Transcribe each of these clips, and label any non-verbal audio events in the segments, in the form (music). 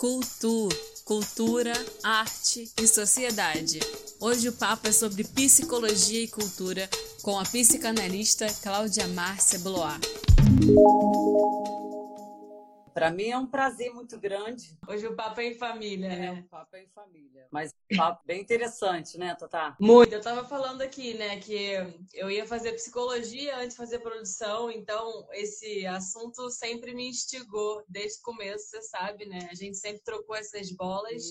Cultu, cultura, arte e sociedade. Hoje o papo é sobre psicologia e cultura com a psicanalista Cláudia Márcia Blois. Para mim é um prazer muito grande. Hoje o papo é em família, é, né? O papo é em família. Mas um papo bem interessante, né, Tata? Muito. Eu tava falando aqui, né, que eu ia fazer psicologia antes de fazer produção, então esse assunto sempre me instigou desde o começo, você sabe, né? A gente sempre trocou essas bolas.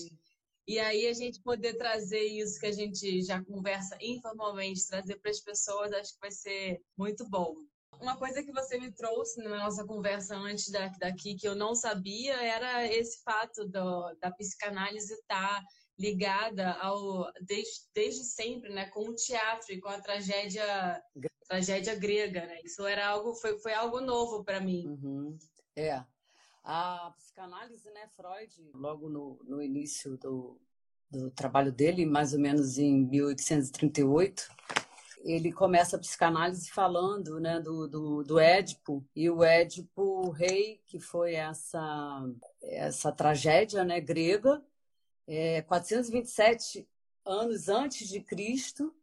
E aí a gente poder trazer isso que a gente já conversa informalmente, trazer para as pessoas, acho que vai ser muito bom. Uma coisa que você me trouxe na nossa conversa antes daqui, que eu não sabia, era esse fato do, da psicanálise estar tá ligada ao desde, desde sempre, né, com o teatro e com a tragédia tragédia grega, né? Isso era algo foi, foi algo novo para mim. Uhum. É. A psicanálise, né, Freud, logo no, no início do, do trabalho dele, mais ou menos em 1838, ele começa a psicanálise falando né, do, do, do Édipo, e o Édipo rei, que foi essa, essa tragédia né, grega, é, 427 anos antes de Cristo,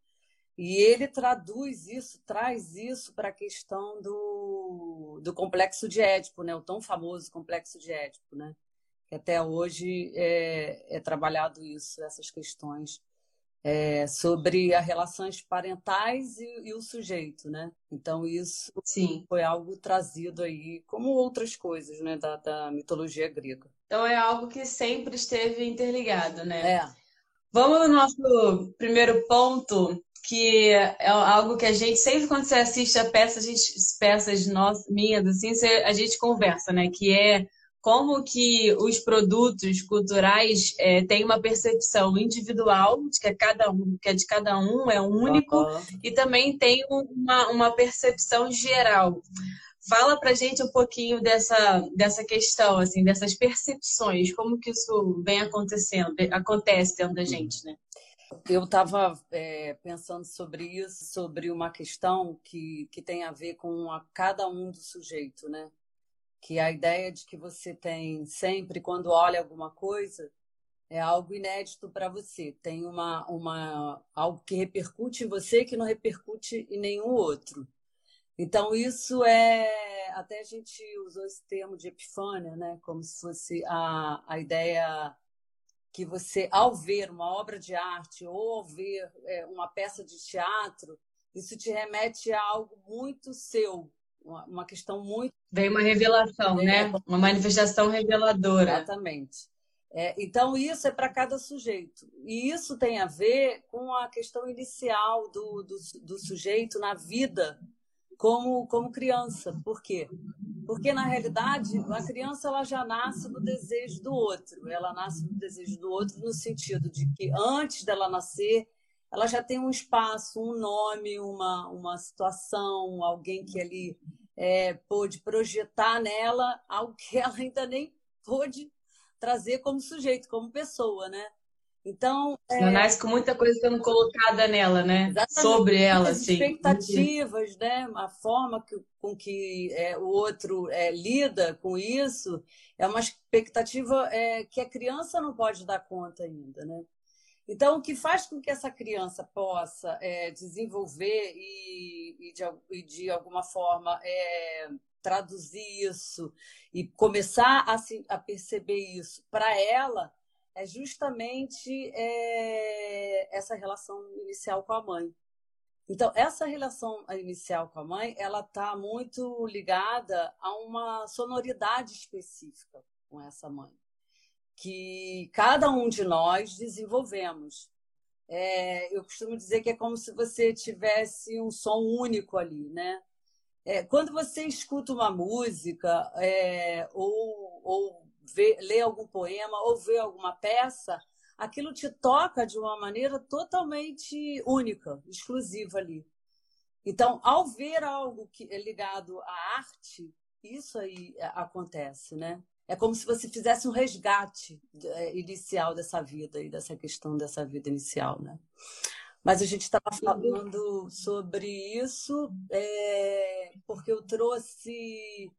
e ele traduz isso, traz isso para a questão do, do complexo de Édipo, né, o tão famoso complexo de Édipo, né, que até hoje é, é trabalhado isso, essas questões é, sobre as relações parentais e, e, o sujeito, né? Então isso Sim. foi algo trazido aí, como outras coisas, né, da, da, mitologia grega. Então é algo que sempre esteve interligado, né? É. Vamos no nosso primeiro ponto, que é algo que a gente sempre quando você assiste a peça, a gente peças nossas, minhas, assim, a gente conversa, né? Que é como que os produtos culturais é, têm uma percepção individual de que é cada um, que é de cada um, é único, uhum. e também tem uma, uma percepção geral. Fala pra gente um pouquinho dessa, dessa questão, assim, dessas percepções, como que isso vem acontecendo, acontece dentro da gente, né? Eu estava é, pensando sobre isso, sobre uma questão que, que tem a ver com a cada um do sujeito, né? Que a ideia de que você tem sempre quando olha alguma coisa é algo inédito para você, tem uma, uma algo que repercute em você que não repercute em nenhum outro. Então isso é até a gente usou esse termo de epifânia, né, como se fosse a, a ideia que você ao ver uma obra de arte ou ao ver é, uma peça de teatro, isso te remete a algo muito seu, uma, uma questão muito. Vem uma revelação, né? Uma manifestação reveladora. Exatamente. É, então, isso é para cada sujeito. E isso tem a ver com a questão inicial do, do, do, sujeito na vida como, como criança. Por quê? Porque, na realidade, a criança ela já nasce do desejo do outro. Ela nasce do desejo do outro no sentido de que, antes dela nascer, ela já tem um espaço, um nome, uma, uma situação, alguém que ali é, pôde projetar nela algo que ela ainda nem pôde trazer como sujeito, como pessoa, né? Então. É... Ela nasce com muita coisa sendo colocada nela, né? Exatamente. Sobre ela, assim. expectativas, né? A forma que, com que é, o outro é, lida com isso é uma expectativa é, que a criança não pode dar conta ainda, né? Então, o que faz com que essa criança possa é, desenvolver e, e, de, e, de, alguma forma, é, traduzir isso e começar a, se, a perceber isso para ela é justamente é, essa relação inicial com a mãe. Então, essa relação inicial com a mãe, ela está muito ligada a uma sonoridade específica com essa mãe que cada um de nós desenvolvemos. É, eu costumo dizer que é como se você tivesse um som único ali, né? É, quando você escuta uma música é, ou, ou vê, lê algum poema ou vê alguma peça, aquilo te toca de uma maneira totalmente única, exclusiva ali. Então, ao ver algo que é ligado à arte, isso aí acontece, né? É como se você fizesse um resgate é, inicial dessa vida e dessa questão dessa vida inicial, né? Mas a gente estava falando sobre isso é, porque eu trouxe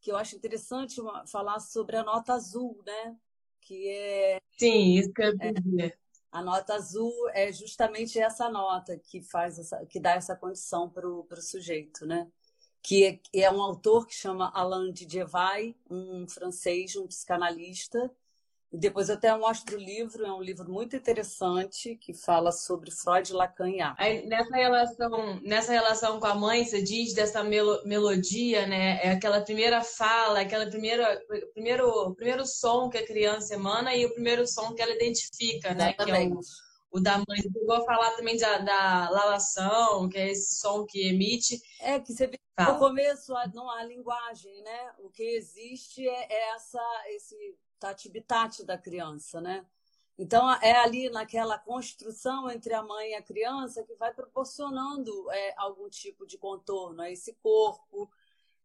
que eu acho interessante uma, falar sobre a nota azul, né? que é. Sim, isso que eu é, A nota azul é justamente essa nota que faz essa, que dá essa condição para o sujeito, né? Que é, é, um autor que chama Alain Didier um francês, um psicanalista, e depois eu até mostro o livro, é um livro muito interessante que fala sobre Freud, Lacan e A. Aí, nessa relação, nessa relação com a mãe, você diz dessa melo, melodia, né? É aquela primeira fala, aquela primeira primeiro primeiro som que a criança emana e o primeiro som que ela identifica, né? Exatamente. O, da mãe. Vou falar também da, da lalação, que é esse som que emite. É que você no começo não há linguagem, né? O que existe é, é essa esse tati-bitate da criança, né? Então, é ali naquela construção entre a mãe e a criança que vai proporcionando é, algum tipo de contorno a esse corpo.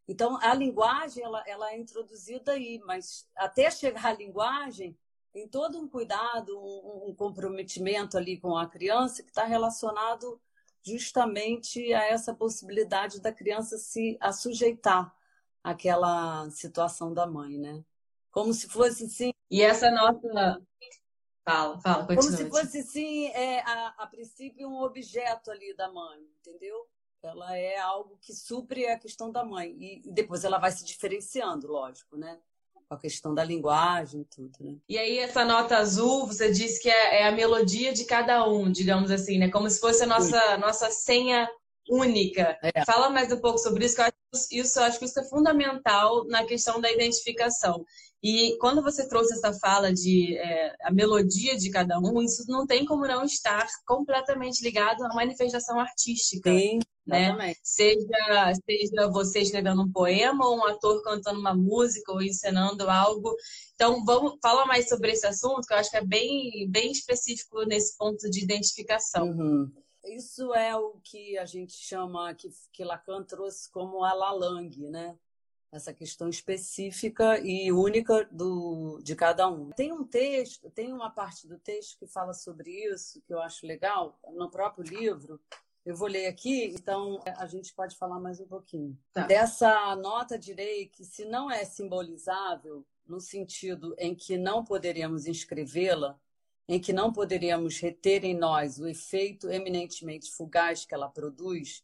Então, a linguagem ela, ela é introduzida aí, mas até chegar à linguagem, tem todo um cuidado, um, um comprometimento ali com a criança que está relacionado justamente a essa possibilidade da criança se assujeitar àquela situação da mãe, né? Como se fosse sim. E essa nossa. Fala, fala, continua. Como se fosse sim, é, a, a princípio, um objeto ali da mãe, entendeu? Ela é algo que supre a questão da mãe. E, e depois ela vai se diferenciando, lógico, né? Com a questão da linguagem tudo, né? E aí essa nota azul, você disse que é, é, a melodia de cada um, digamos assim, né? Como se fosse a nossa, nossa senha única. É. Fala mais um pouco sobre isso, que eu acho, isso, eu acho que isso é fundamental na questão da identificação. E quando você trouxe essa fala de é, a melodia de cada um, isso não tem como não estar completamente ligado à manifestação artística. Sim, né? Seja, seja você escrevendo um poema, ou um ator cantando uma música, ou encenando algo. Então, vamos fala mais sobre esse assunto, que eu acho que é bem, bem específico nesse ponto de identificação. Uhum. Isso é o que a gente chama, que, que Lacan trouxe como a Lalang, né? essa questão específica e única do, de cada um. Tem um texto, tem uma parte do texto que fala sobre isso, que eu acho legal, no próprio livro. Eu vou ler aqui, então a gente pode falar mais um pouquinho. Tá. Dessa nota direi que, se não é simbolizável, no sentido em que não poderíamos inscrevê-la, em que não poderíamos reter em nós o efeito eminentemente fugaz que ela produz,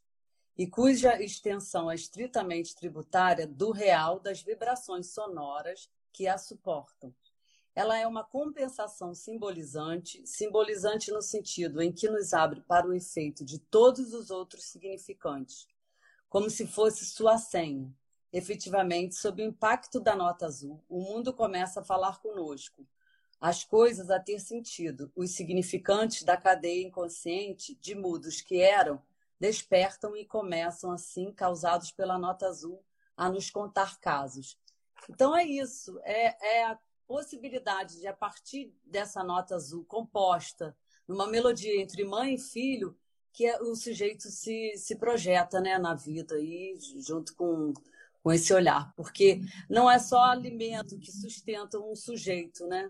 e cuja extensão é estritamente tributária do real das vibrações sonoras que a suportam. Ela é uma compensação simbolizante, simbolizante no sentido em que nos abre para o efeito de todos os outros significantes, como se fosse sua senha. Efetivamente, sob o impacto da nota azul, o mundo começa a falar conosco, as coisas a ter sentido, os significantes da cadeia inconsciente de mudos que eram despertam e começam, assim, causados pela nota azul, a nos contar casos. Então é isso, é, é a possibilidade de, a partir dessa nota azul composta, numa melodia entre mãe e filho, que é, o sujeito se, se projeta né, na vida e junto com, com esse olhar. Porque não é só alimento que sustenta um sujeito, né?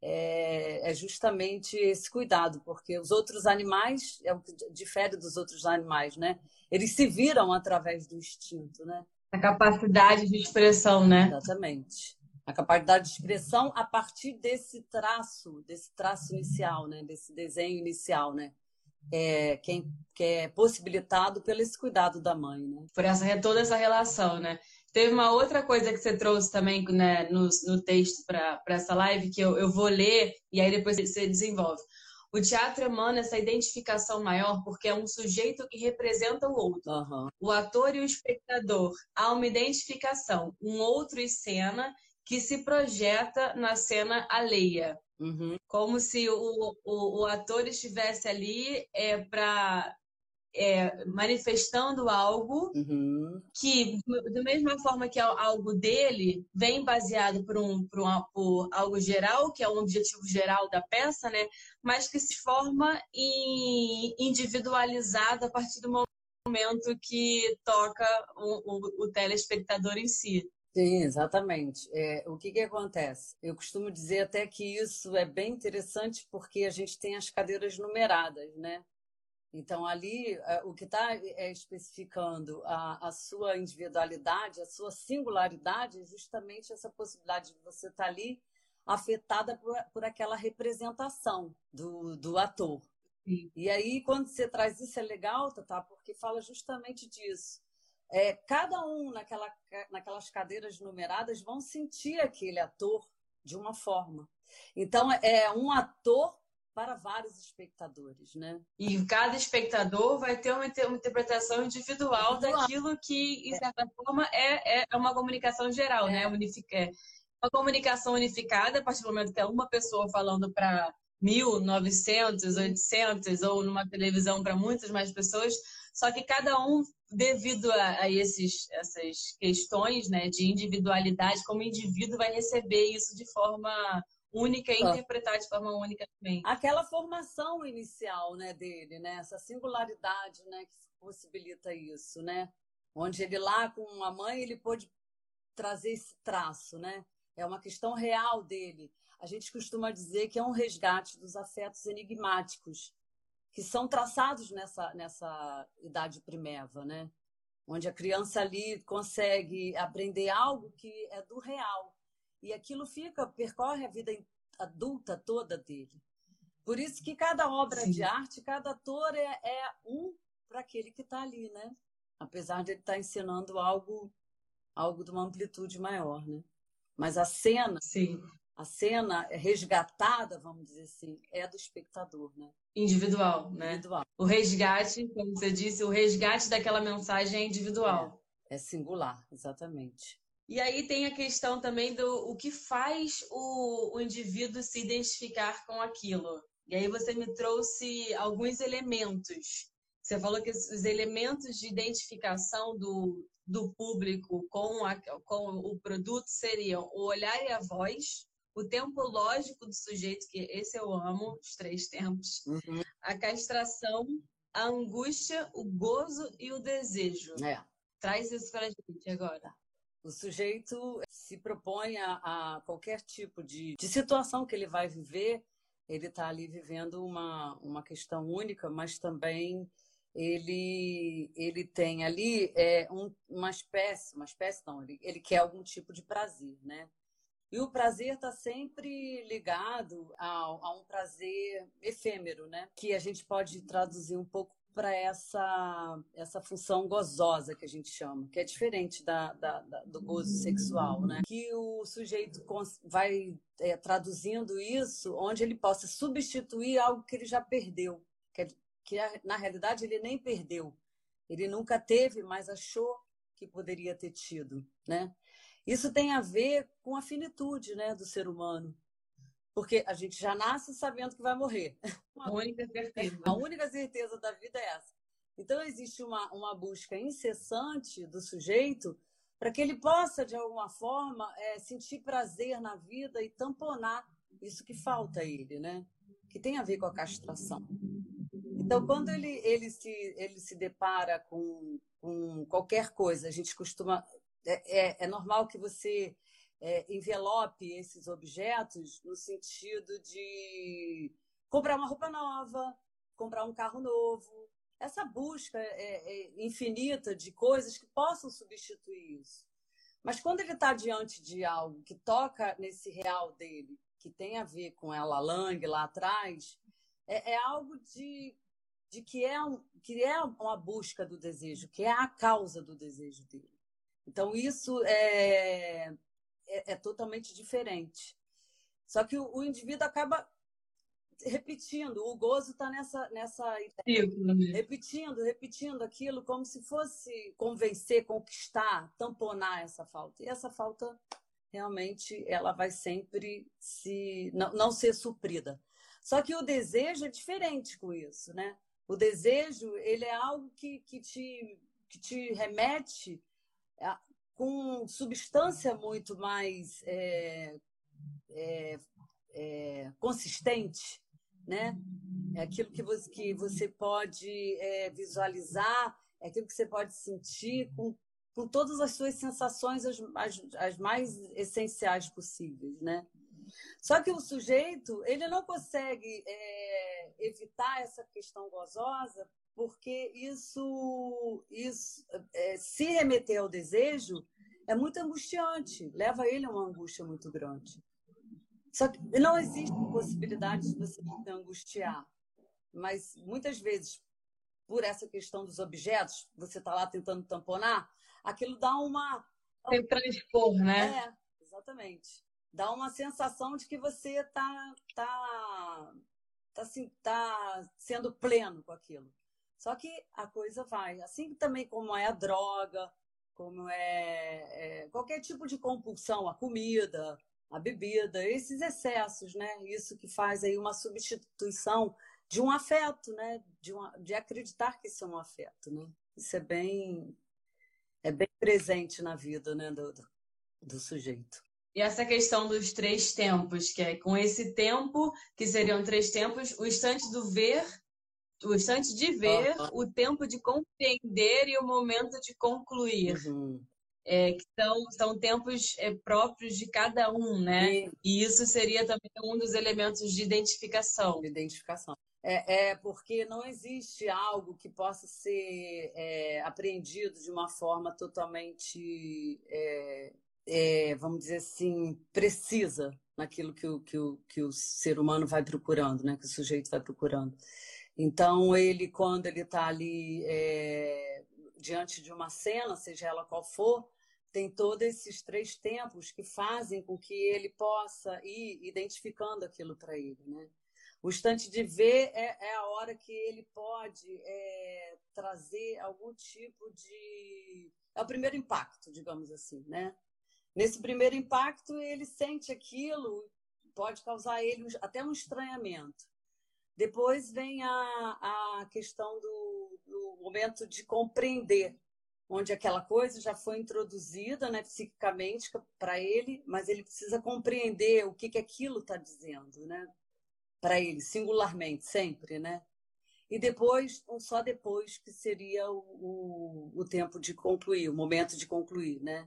é, é, justamente esse cuidado, porque os outros animais, é o que difere dos outros animais, né? Eles se viram através do instinto, né? A capacidade de expressão, né? Exatamente. A capacidade de expressão a partir desse traço, desse traço inicial, né? Desse desenho inicial, né? É, que, que é possibilitado pelo esse cuidado da mãe, né? Por essa toda essa relação, né? Teve uma outra coisa que você trouxe também né, no, no texto para essa live, que eu, eu vou ler e aí depois você desenvolve. O teatro emana essa identificação maior porque é um sujeito que representa o outro. Uhum. O ator e o espectador. Há uma identificação, um outro em cena que se projeta na cena alheia. Uhum. Como se o, o, o, ator estivesse ali é, para é, manifestando algo uhum. que, da mesma forma que algo dele vem baseado por, um, por, um, por algo geral, que é um objetivo geral da peça, né? mas que se forma em, individualizado a partir do momento que toca o, o, o telespectador em si. Sim, exatamente. É, o que, que acontece? Eu costumo dizer até que isso é bem interessante porque a gente tem as cadeiras numeradas, né? Então, ali, é, o que está é, especificando a, a, sua individualidade, a sua singularidade, é justamente essa possibilidade de você estar tá ali afetada por, por aquela representação do, do ator. Sim. E aí, quando você traz isso, é legal, tá? porque fala justamente disso. É, cada um naquela, naquelas cadeiras numeradas vão sentir aquele ator de uma forma. Então, é um ator para vários espectadores, né? E cada espectador vai ter uma, uma interpretação individual, individual, daquilo que, em é. certa é. forma, é, é uma comunicação geral, é. né? Unific... É uma comunicação unificada, a partir do momento que é uma pessoa falando para mil, novecentos, oitocentos, ou numa televisão para muitas mais pessoas, só que cada um, devido a, a esses, essas questões né, de individualidade, como indivíduo vai receber isso de forma única e interpretar de forma única também. Aquela formação inicial, né, dele, né, essa singularidade, né, que possibilita isso, né, onde ele lá com a mãe ele pôde trazer esse traço, né, é uma questão real dele. A gente costuma dizer que é um resgate dos afetos enigmáticos que são traçados nessa nessa idade primeva, né, onde a criança ali consegue aprender algo que é do real e aquilo fica, percorre a vida adulta toda dele. Por isso que cada obra Sim. de arte, cada ator é, é um para aquele que está ali, né? Apesar de ele estar tá ensinando algo, algo de uma amplitude maior, né? Mas a cena, Sim. A cena resgatada, vamos dizer assim, é do espectador, né? Individual, né? Individual. O resgate, como você disse, o resgate daquela mensagem é individual. É, é singular, exatamente. E aí tem a questão também do o que faz o, o indivíduo se identificar com aquilo. E aí você me trouxe alguns elementos. Você falou que os elementos de identificação do, do público com, a, com o produto seriam o olhar e a voz, o tempo lógico do sujeito, que esse eu amo, os três tempos, uhum. a castração, a angústia, o gozo e o desejo. É. Traz isso para a gente agora. O sujeito se propõe a, a qualquer tipo de, de situação que ele vai viver, ele está ali vivendo uma, uma questão única, mas também ele, ele tem ali é, um, uma espécie, uma espécie não, ele, ele quer algum tipo de prazer, né? E o prazer está sempre ligado a, a, um prazer efêmero, né? Que a gente pode traduzir um pouco para essa, essa função gozosa que a gente chama, que é diferente da, da, da do gozo sexual, né? Que o sujeito vai é, traduzindo isso onde ele possa substituir algo que ele já perdeu, que, que na realidade ele nem perdeu, ele nunca teve, mas achou que poderia ter tido, né? Isso tem a ver com a finitude, né, do ser humano. Porque a gente já nasce sabendo que vai morrer. (laughs) A única certeza. A única certeza da vida é essa. Então, existe uma, uma busca incessante do sujeito para que ele possa, de alguma forma, é, sentir prazer na vida e tamponar isso que falta a ele, né? Que tem a ver com a castração. Então, quando ele, ele, se, ele se depara com, com qualquer coisa, a gente costuma. É, é, é normal que você é, envelope esses objetos no sentido de comprar uma roupa nova, comprar um carro novo. Essa busca é, é infinita de coisas que possam substituir isso. Mas quando ele está diante de algo que toca nesse real dele, que tem a ver com ela Lang lá atrás, é, é algo de, de que, é um, que é uma busca do desejo, que é a causa do desejo dele. Então, isso é, é, é totalmente diferente. Só que o, o, indivíduo acaba repetindo, o gozo está nessa, nessa repetindo, repetindo aquilo como se fosse convencer, conquistar, tamponar essa falta. E essa falta realmente ela vai sempre se não, não ser suprida. Só que o desejo é diferente com isso, né? O desejo ele é algo que, que, te, que te remete com substância muito mais é, é, é, consistente, né? É aquilo que você, que você pode é, visualizar, é aquilo que você pode sentir com, com todas as suas sensações as, as, as mais essenciais possíveis, né? Só que o sujeito ele não consegue é, evitar essa questão gozosa porque isso, isso é, se remeter ao desejo é muito angustiante, leva ele a uma angústia muito grande. Só que não existe possibilidade de você se angustiar. Mas muitas vezes, por essa questão dos objetos, você está lá tentando tamponar, aquilo dá uma. Tem transpor, né? É, exatamente. Dá uma sensação de que você está tá, tá, assim, tá sendo pleno com aquilo. Só que a coisa vai. Assim também como é a droga, como é, é qualquer tipo de compulsão, a comida, a bebida, esses excessos, né? Isso que faz aí uma substituição de um afeto, né? De, uma, de acreditar que isso é um afeto, né? Isso é bem é bem presente na vida, né, do, do sujeito. E essa questão dos três tempos, que é com esse tempo, que seriam três tempos, o instante do ver, o instante de ver, o tempo de compreender e o momento de concluir. Uhum é, que são, são tempos é, próprios de cada um, né? E, e, isso seria também um dos elementos de identificação. De identificação. É, é porque não existe algo que possa ser é, apreendido de uma forma totalmente, é, é, vamos dizer assim, precisa naquilo que o, que, o, que o ser humano vai procurando, né? Que o sujeito vai procurando. Então, ele, quando ele está ali é, diante de uma cena, seja ela qual for, tem todos esses três tempos que fazem com que ele possa ir identificando aquilo para ele, né? O instante de ver é, é a hora que ele pode é, trazer algum tipo de. É o primeiro impacto, digamos assim, né? Nesse primeiro impacto, ele sente aquilo, pode causar ele até um estranhamento. Depois vem a, a questão do, do momento de compreender onde aquela coisa já foi introduzida né, psiquicamente para ele, mas ele precisa compreender o que, que aquilo está dizendo, né? Para ele, singularmente, sempre, né? E depois, só depois que seria o, o, o, tempo de concluir, o momento de concluir, né?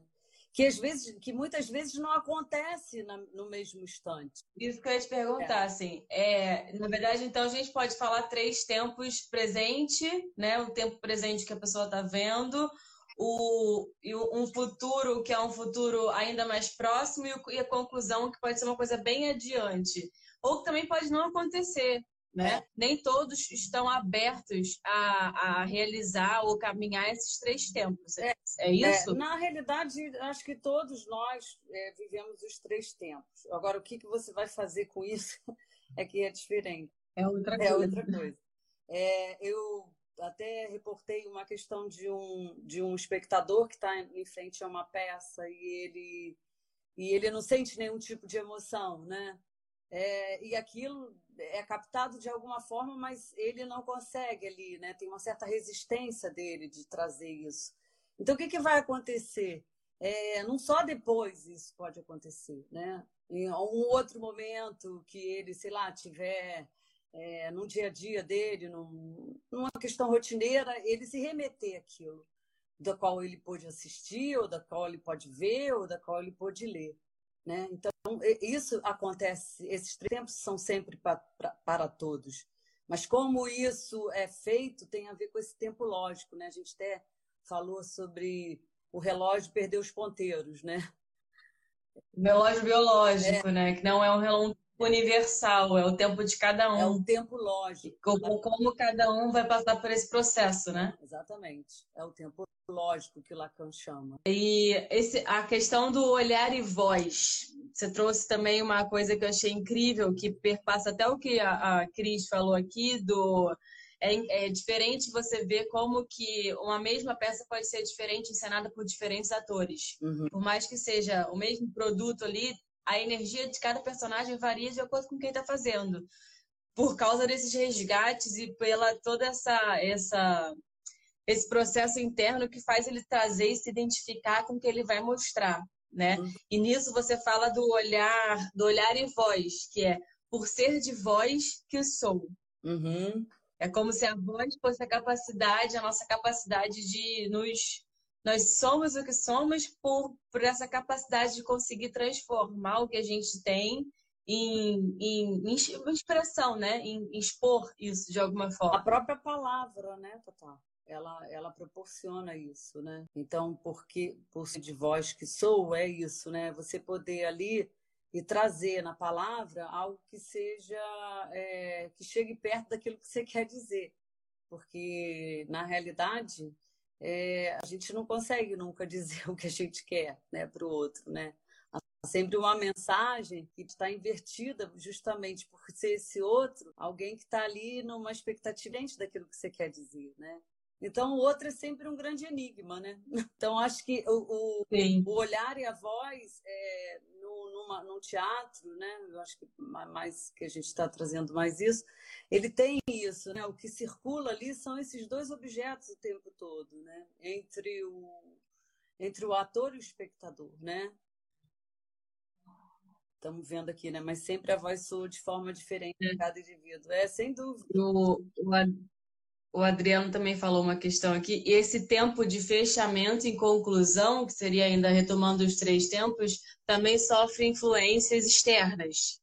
Que às vezes, que muitas vezes não acontece na, no mesmo instante. Isso que eu ia te perguntar, é. assim, é, na verdade, então a gente pode falar três tempos presente, né? O tempo presente que a pessoa está vendo, o, um futuro que é um futuro ainda mais próximo e a conclusão que pode ser uma coisa bem adiante. Ou que também pode não acontecer, né? É. Nem todos estão abertos a, a, realizar ou caminhar esses três tempos. É, é isso? É, na realidade, acho que todos nós é, vivemos os três tempos. Agora, o que, que você vai fazer com isso (laughs) é que é diferente. É outra coisa. É outra coisa. É, eu até reportei uma questão de um, de um espectador que está em frente a uma peça e ele, e ele não sente nenhum tipo de emoção, né? É, e aquilo é captado de alguma forma, mas ele não consegue ali, né? Tem uma certa resistência dele de trazer isso. Então, o que, que vai acontecer? É, não só depois isso pode acontecer, né? Em um outro momento que ele, sei lá, tiver é, no dia a dia dele, num, numa questão rotineira, ele se remeter àquilo da qual ele pôde assistir, ou da qual ele pode ver, ou da qual ele pôde ler. Né? Então, isso acontece, esses tempos são sempre pra, pra, para todos. Mas como isso é feito, tem a ver com esse tempo lógico. Né? A gente até falou sobre o relógio perder os ponteiros, né? Relógio biológico, é. né? Que não é um relógio universal, é o tempo de cada um. É o tempo lógico. Como, como cada um vai passar por esse processo, né? Exatamente. É o tempo lógico que Lacan chama. E esse, a questão do olhar e voz. Você trouxe também uma coisa que eu achei incrível, que perpassa até o que a, a Cris falou aqui, do é, é, diferente você ver como que uma mesma peça pode ser diferente encenada por diferentes atores. Uhum. Por mais que seja o mesmo produto ali, a energia de cada personagem varia de acordo com quem está fazendo. Por causa desses resgates e pela toda essa, essa esse processo interno que faz ele trazer e se identificar com o que ele vai mostrar, né? Uhum. E nisso você fala do olhar, do olhar e voz, que é por ser de voz que sou. Uhum. É como se a voz fosse a capacidade, a nossa capacidade de nos nós somos o que somos por, por essa capacidade de conseguir transformar o que a gente tem em, em, em expressão, né? Em, em, expor isso de alguma forma. A própria palavra, né, Tata? Ela, ela proporciona isso, né? Então, porque por ser de voz que sou, é isso, né? Você poder ali e trazer na palavra algo que seja é, que chegue perto daquilo que você (laughs) quer dizer, porque na realidade é, a gente não consegue nunca (laughs) dizer o que a gente quer, né, para o outro, né? Sempre uma mensagem que está invertida justamente por ser esse outro, alguém que está ali numa expectativa diferente daquilo que você quer dizer, né? Então, o outro é sempre um grande enigma, né? (laughs) Então, acho que o, o, o olhar e a voz é, no, numa, num teatro, né? Eu acho que mais que a gente está trazendo mais isso, ele tem isso, né? O que circula ali são esses dois objetos o tempo todo, né? Entre o, entre o ator e o espectador, né? Estamos vendo aqui, né? Mas sempre a voz soa de forma diferente em é. cada indivíduo. É, sem dúvida. O, o, o Adriano também falou uma questão aqui. Esse tempo de fechamento e conclusão, que seria ainda retomando os três tempos, também sofre influências externas.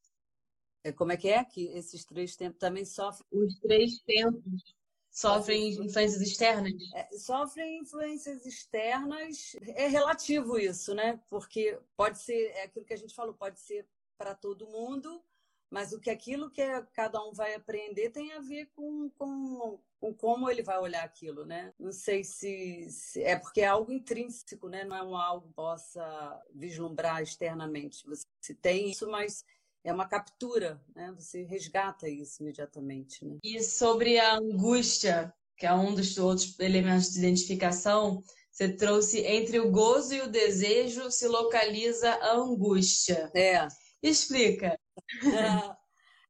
É, como é que é que esses três tempos também sofrem? Os três tempos sofrem influências externas? É, sofrem influências externas. É relativo isso, né? Porque pode ser, é aquilo que a gente falou, pode ser para todo mundo, mas o que aquilo que cada um vai aprender tem a ver com, com, com como ele vai olhar aquilo, né? Não sei se, se, é porque é algo intrínseco, né? Não é um algo que possa vislumbrar externamente. Você tem isso, mas é uma captura, né? Você resgata isso imediatamente, né? E sobre a angústia, que é um dos outros elementos de identificação, você trouxe entre o gozo e o desejo se localiza a angústia. É. Explica. (laughs)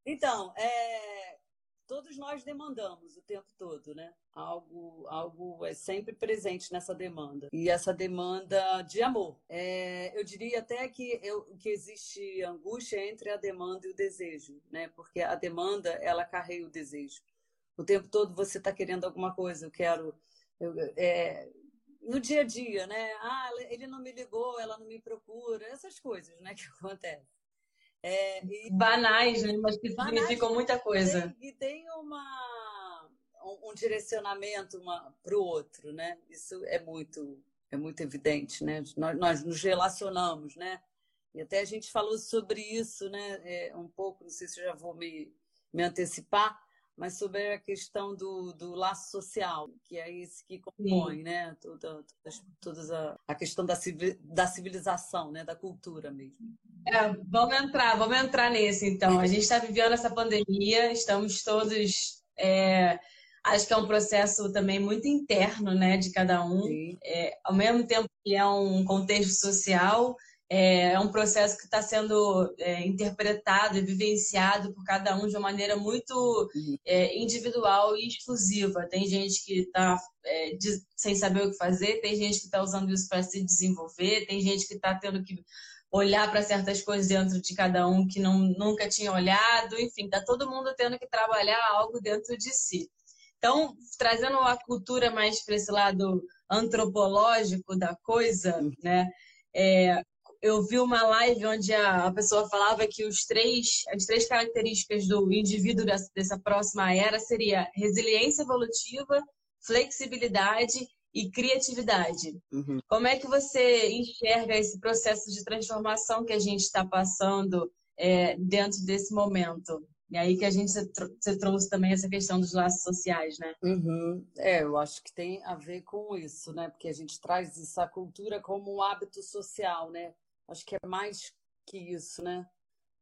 então, é, todos nós demandamos o tempo todo, né? Algo, algo é sempre presente nessa demanda. E essa demanda de amor. É, eu diria até que, eu, que existe angústia entre a demanda e o desejo, né? Porque a demanda, ela carrega o desejo. O tempo todo você está querendo alguma coisa, eu quero. Eu, é, no dia a dia, né? Ah, ele não me ligou, ela não me procura, essas coisas, né, (laughs) que acontecem. É, e, banais, né? mas que banais, significam muita coisa. Tem, e tem uma, um, um direcionamento para o outro, né? Isso é muito, é muito evidente, né? Nós, nós nos relacionamos, né? E até a gente falou sobre isso, né? É, um pouco, não sei se eu já vou me, me antecipar, mas sobre a questão do, do laço social, que é esse que compõe, Sim. né? Toda, toda, a, a questão da, da civilização, né? Da cultura mesmo. É, vamos entrar, vamos entrar nesse então. A gente está vivendo essa pandemia, estamos todos. É, acho que é um processo também muito interno, né, de cada um. É, ao mesmo tempo que é um contexto social, é, é um processo que está sendo é, interpretado e vivenciado por cada um de uma maneira muito é, individual e exclusiva. Tem gente que está é, sem saber o que fazer, tem gente que está usando isso para se desenvolver, tem gente que está tendo que olhar para certas coisas dentro de cada um que não, nunca tinha olhado, enfim, está todo mundo tendo que trabalhar algo dentro de si. Então, trazendo a cultura mais para esse lado antropológico da coisa, né? É, eu vi uma live onde a, pessoa falava que os três, as três características do indivíduo dessa, dessa próxima era seria resiliência evolutiva, flexibilidade e criatividade. Uhum. Como é que você enxerga esse processo de transformação que a gente está passando é, dentro desse momento? E aí que a gente você trouxe também essa questão dos laços sociais, né? Uhum. É, eu acho que tem a ver com isso, né? Porque a gente traz essa cultura como um hábito social, né? Acho que é mais que isso, né?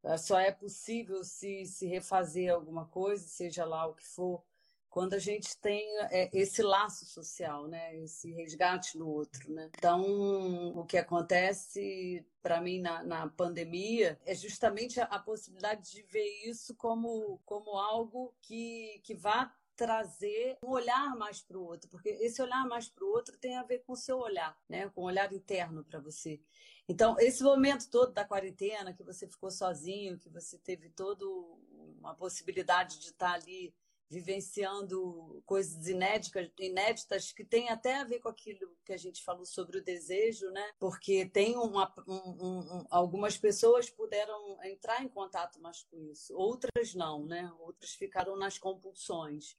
É, só é possível se, se refazer alguma coisa, seja lá o que for, quando a gente tem é, esse laço social, né? Esse resgate no outro, né? Então, o que acontece para mim na, na, pandemia é justamente a, a, possibilidade de ver isso como, como algo que, que vá trazer um olhar mais para o outro, porque esse olhar mais para o outro tem a ver com o seu olhar, né? Com o olhar interno para você. Então, esse momento todo da quarentena, que você ficou sozinho, que você teve toda uma possibilidade de estar ali vivenciando coisas inéditas, inéditas que tem até a ver com aquilo que a gente falou sobre o desejo, né? Porque tem uma, um, um, algumas pessoas puderam entrar em contato mais com isso, outras não, né? Outras ficaram nas compulsões.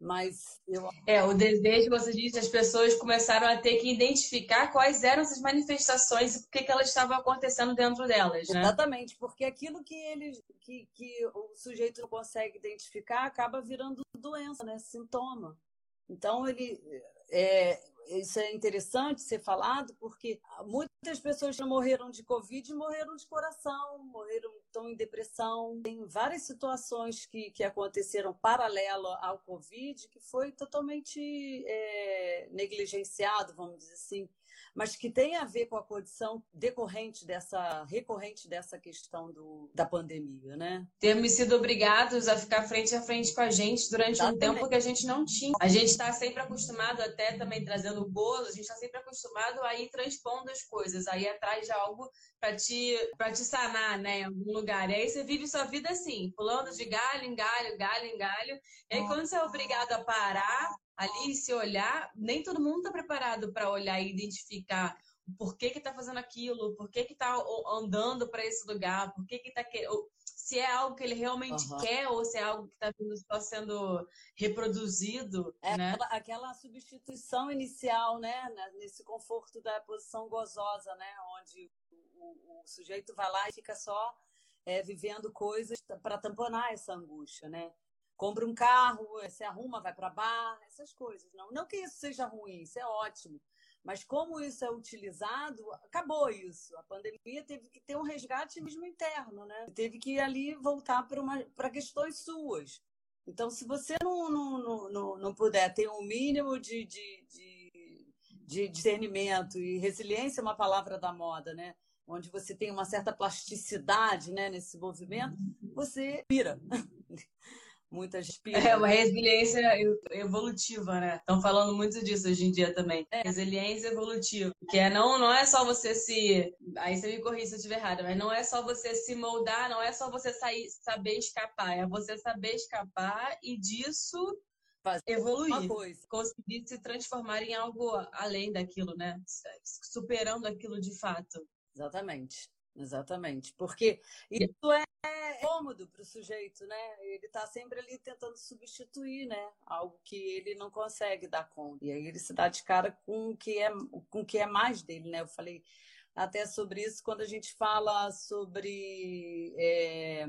Mas eu... É, o desejo, você disse, as pessoas começaram a ter que identificar quais eram essas manifestações e por que, elas estavam acontecendo dentro delas, né? Exatamente, porque aquilo que ele, que, que o sujeito não consegue identificar acaba virando doença, né? Sintoma. Então ele é, isso é interessante ser falado, porque muitas pessoas morreram de Covid morreram de coração, morreram estão em depressão. Tem várias situações que, que aconteceram paralelo ao Covid que foi totalmente é, negligenciado, vamos dizer assim mas que tem a ver com a condição decorrente dessa, recorrente dessa questão do, da pandemia, né? Temos sido obrigados a ficar frente a frente com a gente durante Exatamente. um tempo que a gente não tinha. A gente está sempre acostumado, até também trazendo o bolo, a gente está sempre acostumado a ir transpondo as coisas, aí atrás de algo para te, pra te sanar, né, em algum lugar. E aí você vive sua vida assim, pulando de galho em galho, galho em galho. E aí quando você é obrigado a parar, ali se olhar, nem todo mundo está preparado para olhar e identificar por que que está fazendo aquilo, por que que está andando para esse lugar, por que que está se é algo que ele realmente uhum. quer ou se é algo que está só sendo reproduzido, é né? Aquela, aquela, substituição inicial, né, nesse conforto da posição gozosa, né, onde o, o sujeito vai lá e fica só é, vivendo coisas para tamponar essa angústia, né? Compra um carro, se arruma, vai para bar, essas coisas. Não, não que isso seja ruim, isso é ótimo. Mas como isso é utilizado, acabou isso. A pandemia teve que ter um resgate mesmo interno, né? Teve que ali voltar para questões suas. Então, se você não, não, não, não puder ter um mínimo de, de, de, de discernimento e resiliência é uma palavra da moda, né? Onde você tem uma certa plasticidade né, nesse movimento, você pira muitas (laughs) piras. É, uma resiliência evolutiva, né? Estão falando muito disso hoje em dia também. É. Resiliência evolutiva. Que é não, não é só você se. Aí você me corrija se eu estiver errada, mas não é só você se moldar, não é só você sair, saber escapar. É você saber escapar e disso Fazer evoluir. Conseguir se transformar em algo além daquilo, né? Superando aquilo de fato. Exatamente. Exatamente. Porque isso é cômodo para o sujeito, né? Ele está sempre ali tentando substituir, né? Algo que ele não consegue dar conta. E aí ele se dá de cara com o que é, com o que é mais dele, né? Eu falei até sobre isso quando a gente fala sobre é,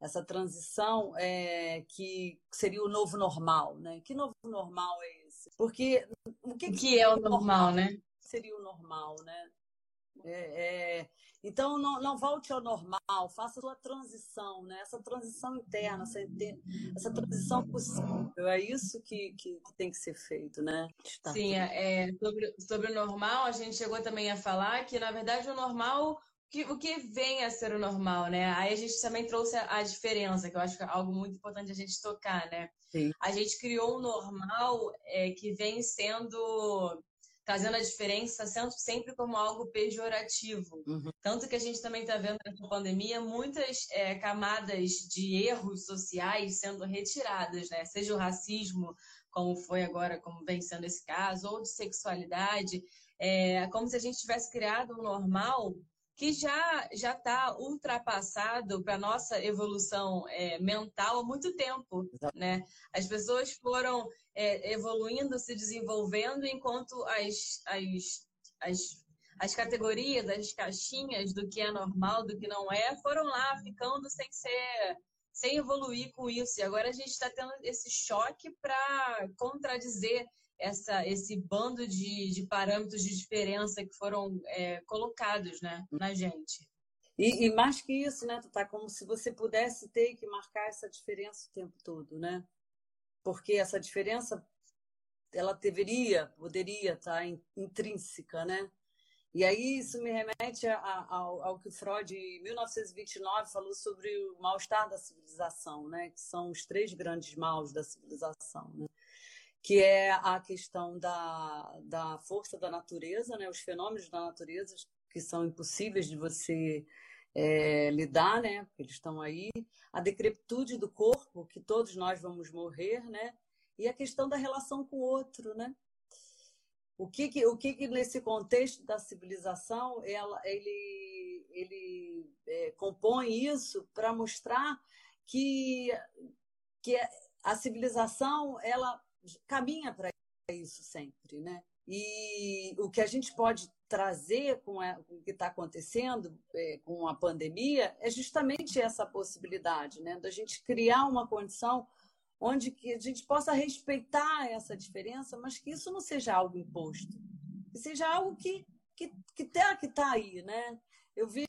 essa transição é, que seria o novo normal, né? Que novo normal é esse? Porque o que, que, que é o normal, normal, né? Seria o normal, né? É, é, então, não, não, volte ao normal, faça a sua transição, né? essa transição interna, essa, essa transição possível. É isso que, que, que tem que ser feito, né? Está Sim, é, sobre, sobre o normal, a gente chegou também a falar que, na verdade, o normal que, o que vem a ser o normal, né? Aí a gente também trouxe a, a, diferença, que eu acho que é algo muito importante a gente tocar, né? Sim. A gente criou um normal é, que vem sendo trazendo a diferença sempre como algo pejorativo. Uhum. Tanto que a gente também está vendo nessa pandemia muitas é, camadas de erros sociais sendo retiradas, né? Seja o racismo, como foi agora, como vem sendo esse caso, ou de sexualidade. É como se a gente tivesse criado um normal que já já está ultrapassado para nossa evolução é, mental há muito tempo, né? As pessoas foram é, evoluindo, se desenvolvendo, enquanto as, as, as, as categorias, as caixinhas do que é normal, do que não é, foram lá ficando sem ser sem evoluir com isso. E agora a gente está tendo esse choque para contradizer essa, esse bando de, de parâmetros de diferença que foram é, colocados né, na gente. E, e, mais que isso, né, como se você pudesse ter que marcar essa diferença o tempo todo, né? Porque essa diferença, ela deveria, poderia estar tá intrínseca, né? E aí isso me remete a, a, ao, que Freud, em 1929, falou sobre o mal-estar da civilização, né? Que são os três grandes maus da civilização, né? Que é a questão da, da força da natureza, né? os fenômenos da natureza que são impossíveis de você é, lidar, né? Eles estão aí. A decrepitude do corpo, que todos nós vamos morrer, né? E a questão da relação com o outro, né? O que que, o que, que nesse contexto da civilização ela, ele, ele é, compõe isso para mostrar que, que a civilização ela caminha para isso sempre, né? E o que a gente pode trazer com, o que está acontecendo é, com a pandemia é justamente essa possibilidade, né? Da gente criar uma condição onde que a gente possa respeitar essa diferença, mas que isso não seja algo imposto, que seja algo que que que tá, que tá aí, né? Eu vi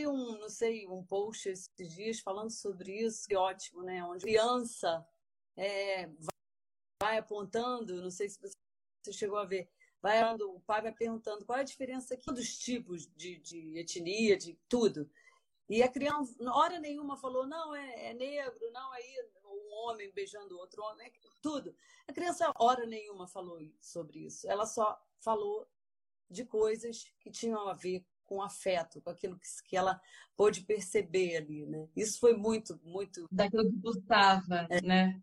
um, não sei, um post esses dias falando sobre isso, que ótimo, né? Onde criança é, vai apontando, não sei se você chegou a ver, vai o pai vai perguntando qual é a diferença aqui dos tipos de, de etnia, de tudo. E a criança, hora nenhuma, falou: não, é, é negro, não, é um homem beijando outro homem, é tudo. A criança, hora nenhuma, falou sobre isso. Ela só falou de coisas que tinham a ver com afeto, com aquilo que, que ela pôde perceber ali, né? Isso foi muito, muito... Daquilo que gostava, é, né?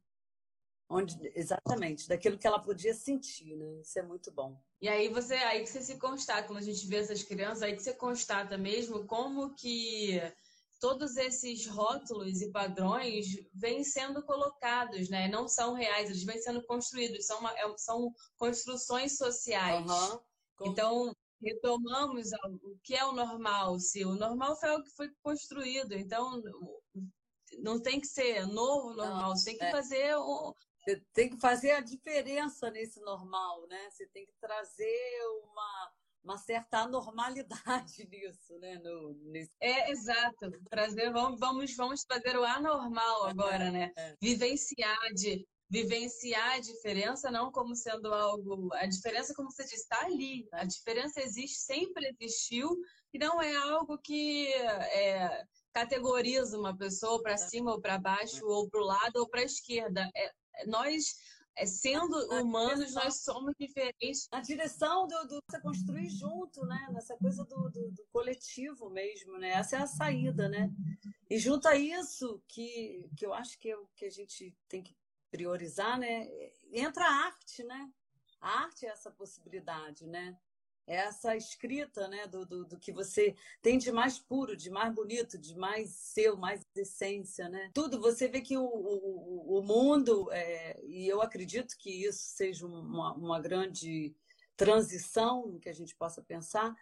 Onde, exatamente, daquilo que ela podia sentir, né? Isso é muito bom. E aí você, aí que você se constata, quando a gente vê essas crianças, aí que você constata mesmo como que todos esses rótulos e padrões vêm sendo colocados, né? Não são reais, eles vêm sendo construídos, são, uma, é, são construções sociais. Uhum. Então, retomamos o que é o normal, se o normal foi o que foi construído, então não tem que ser novo normal, não, você tem que é. fazer o, você tem que fazer a diferença nesse normal, né? Você tem que trazer uma, uma certa anormalidade (laughs) nisso, né? No, nesse... É, exato. Trazer, vamos, vamos, vamos fazer o anormal agora, né? É. Vivenciar de vivenciar a diferença não como sendo algo. A diferença, como você está ali. A diferença existe, sempre existiu, e não é algo que é, categoriza uma pessoa para cima ou para baixo, ou para o lado ou para a esquerda. É, nós é, sendo humanos, nós somos diferentes. A direção do, do você construir junto, né? Nessa coisa do, do, do, coletivo mesmo, né? Essa é a saída, né? E junto a isso, que, que eu acho que é o que a gente tem que priorizar, né? Entra a arte, né? A arte é essa possibilidade, né? Essa escrita né, do, do, do, que você tem de mais puro, de mais bonito, de mais seu, mais essência. Né? Tudo, você vê que o, o, o mundo, é, e eu acredito que isso seja uma, uma grande transição que a gente possa pensar,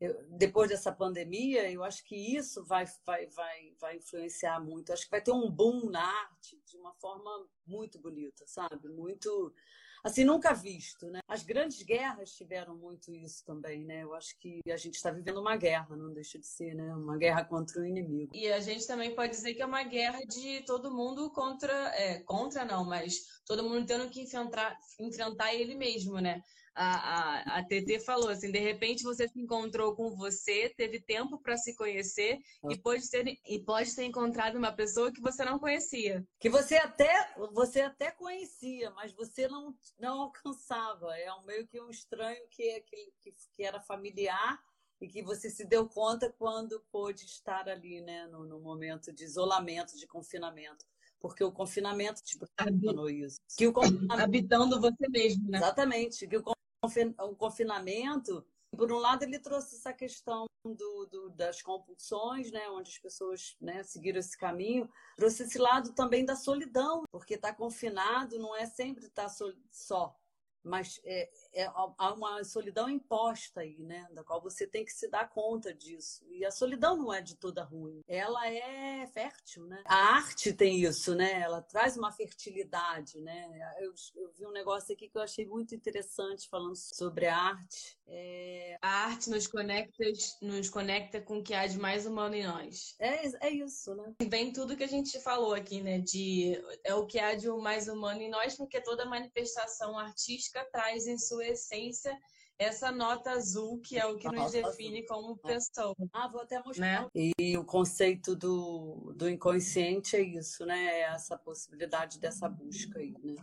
eu, depois dessa pandemia, eu acho que isso vai, vai, vai, vai influenciar muito. Acho que vai ter um boom na arte de uma forma muito bonita, sabe? Muito assim, nunca visto, né? As grandes guerras tiveram muito isso também, né? Eu acho que a gente está vivendo uma guerra, não deixa de ser, né? Uma guerra contra o inimigo. E a gente também pode dizer que é uma guerra de todo mundo contra, é, contra não, mas todo mundo tendo que enfrentar, enfrentar ele mesmo, né? A, a, a TT falou, assim, de repente você se encontrou com você, teve tempo para se conhecer e pode, ter, e pode ter encontrado uma pessoa que você não conhecia. Que você até, você até conhecia, mas você não, não alcançava. É um meio que um estranho que, que, que era familiar e que você se deu conta quando pôde estar ali, né, no, no momento de isolamento, de confinamento porque o confinamento te proporcionou isso. Que o confinamento... Habitando você mesmo, né? Exatamente. Que o o confinamento, por um lado, ele trouxe essa questão do, do, das compulsões, né, onde as pessoas né, seguiram esse caminho, trouxe esse lado também da solidão, porque estar tá confinado não é sempre estar tá só, mas é, é, há uma solidão imposta aí, né? Da qual você tem que se dar conta disso. E a solidão não é de toda ruim. Ela é fértil, né? A arte tem isso, né? Ela traz uma fertilidade, né? Eu, eu vi um negócio aqui que eu achei muito interessante falando sobre a arte. É... A arte nos conecta, nos conecta com o que há de mais humano em nós. É, é isso, né? Vem tudo que a gente falou aqui, né? De é o que há de mais humano em nós, porque toda manifestação artística traz em sua essência essa nota azul que é o que nos define como pessoa. Ah, vou até mostrar. Né? E o conceito do, do inconsciente é isso, né? É essa possibilidade dessa busca aí, né?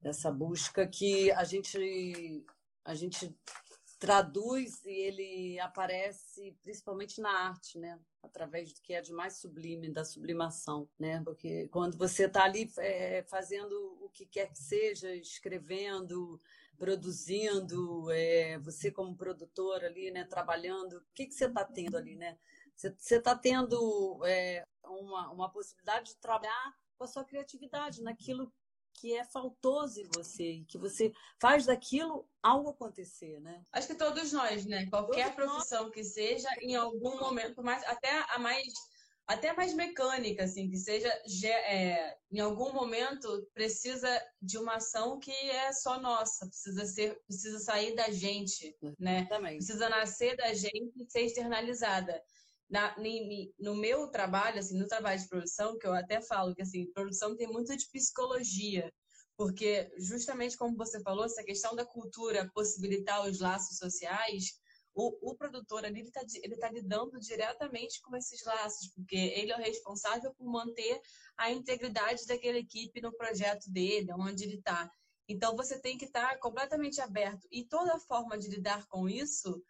Dessa busca que a gente a gente traduz e ele aparece principalmente na arte, né? Através do que é de mais sublime, da sublimação, né? Porque quando você está ali é, fazendo o que quer que seja, escrevendo, produzindo, é, você como produtor ali, né? Trabalhando, o que, que você está tendo ali, né? Você está tendo é, uma, uma possibilidade de trabalhar com a sua criatividade, naquilo que é faltoso em você e que você faz daquilo algo acontecer, né? Acho que todos nós, né? Qualquer todos profissão nós... que seja, em algum momento, mais, até a mais até mais mecânica, assim, que seja é, em algum momento precisa de uma ação que é só nossa, precisa ser, precisa sair da gente, né? Também. Precisa nascer da gente e ser externalizada. Na, no meu trabalho, assim, no trabalho de produção, que eu até falo que assim, produção tem muito de psicologia, porque justamente como você falou, essa questão da cultura possibilitar os laços sociais, o, o produtor ali está ele tá lidando diretamente com esses laços, porque ele é o responsável por manter a integridade daquela equipe no projeto dele, onde ele está. Então você tem que estar tá completamente aberto. E toda forma de lidar com isso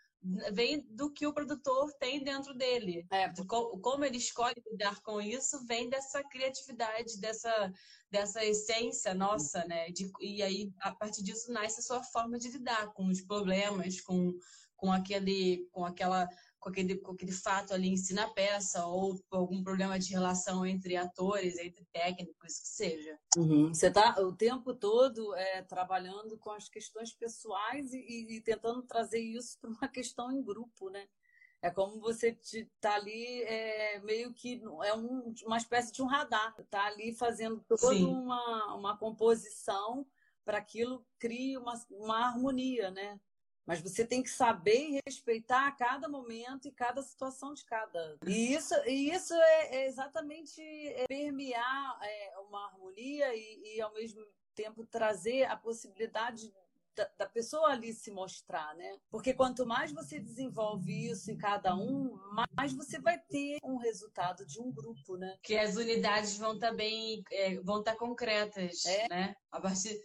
vem do que o produtor tem dentro dele. É. Como ele escolhe lidar com isso, vem dessa criatividade, dessa, dessa essência nossa, né? De, e aí, a partir disso, nasce a sua forma de lidar com os problemas, com com aquele, com aquela, com aquele, com aquele fato ali em si na peça ou algum problema de relação entre atores, entre técnicos, que seja. Uhum. Você está o tempo todo é, trabalhando com as questões pessoais e, e tentando trazer isso para uma (laughs) questão em grupo, né? É como você está ali, é, meio que é um, uma espécie de um radar. Está ali fazendo toda uma, uma composição para aquilo crie uma, uma harmonia, né? Mas você tem que saber e respeitar cada momento e cada situação de cada. E isso, e isso é, é exatamente é permear é, uma harmonia e, e, ao mesmo tempo, trazer a possibilidade da, da, pessoa ali se mostrar, né? Porque quanto mais você desenvolve isso em cada um, mais você vai ter um resultado de um grupo, né? Que as unidades vão estar tá bem, é, vão estar tá concretas, é. né? A partir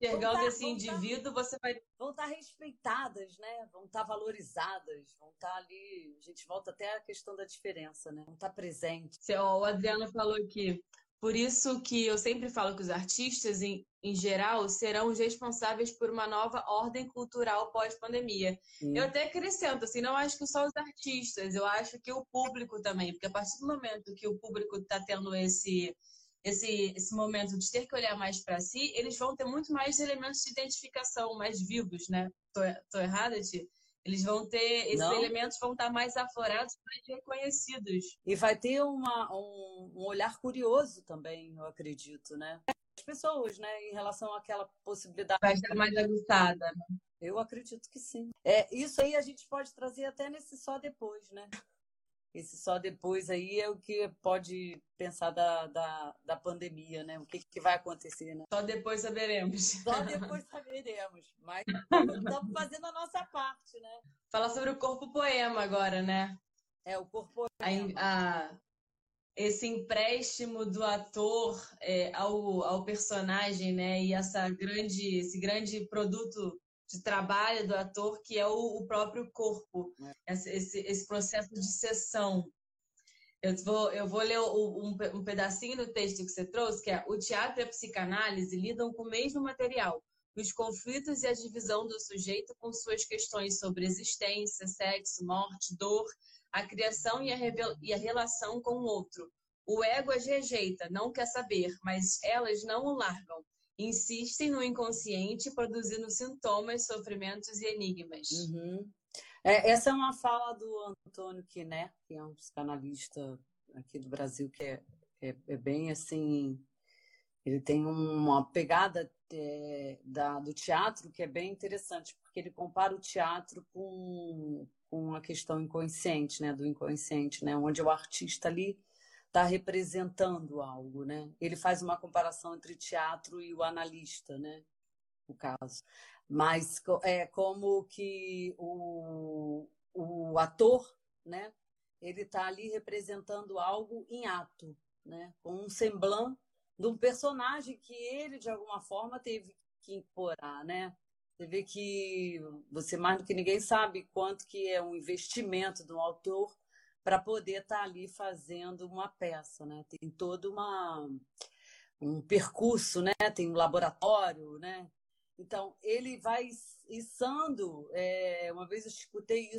enxergando esse indivíduo, você vai. Vão estar respeitadas, né? Vão estar valorizadas, vão estar ali. A gente volta até à questão da diferença, né? Vão estar presentes. O Adriano falou aqui. Por isso que eu sempre falo que os artistas, em, em geral, serão os responsáveis por uma nova ordem cultural pós-pandemia. Eu até acrescento, assim, não acho que só os artistas, eu acho que o público também, porque a partir do momento que o público está tendo esse esse, esse momento de ter que olhar mais para si, eles vão ter muito mais elementos de identificação mais vivos, né? Tô, tô errada, Ti? Eles vão ter, esses Não. elementos vão estar mais aflorados, mais reconhecidos. E vai ter uma, um, um olhar curioso também, eu acredito, né? As pessoas, né, em relação àquela possibilidade. Vai estar mais aguçada, né? Eu acredito que sim. É, isso aí a gente pode trazer até nesse só depois, né? Esse só depois aí é o que pode pensar da, da, da pandemia, né? O que, que vai acontecer, né? Só depois saberemos. Só depois saberemos. Mas estamos fazendo a nossa parte, né? Falar sobre o corpo poema agora, né? É, o corpo poema. A, a, esse empréstimo do ator é, ao, ao personagem, né? E essa grande, esse grande produto de trabalho do ator, que é o, o próprio corpo, é. esse, esse, processo de sessão. Eu vou, eu vou ler um, um, pedacinho do texto que você trouxe, que é o teatro e a psicanálise lidam com o mesmo material, os conflitos e a divisão do sujeito com suas questões sobre existência, sexo, morte, dor, a criação e a, e a relação com o outro. O ego as rejeita, não quer saber, mas elas não o largam insistem no inconsciente, produzindo sintomas, sofrimentos e enigmas. Uhum. É, essa é uma fala do Antônio Quiné, que é um psicanalista aqui do Brasil, que é, é, é bem assim. Ele tem uma pegada é, da, do teatro que é bem interessante, porque ele compara o teatro com, com a questão inconsciente, né, do inconsciente, né, onde o artista ali está representando algo, né? Ele faz uma comparação entre teatro e o analista, né? O caso. Mas é como que o, o ator, né? Ele está ali representando algo em ato, né? Com um semblante de um personagem que ele, de alguma forma, teve que incorporar, né? Você vê que você mais do que ninguém sabe quanto que é um investimento do autor para poder estar tá ali fazendo uma peça, né? Tem todo uma, um percurso, né? Tem um laboratório, né? Então, ele vai içando, é, uma vez eu escutei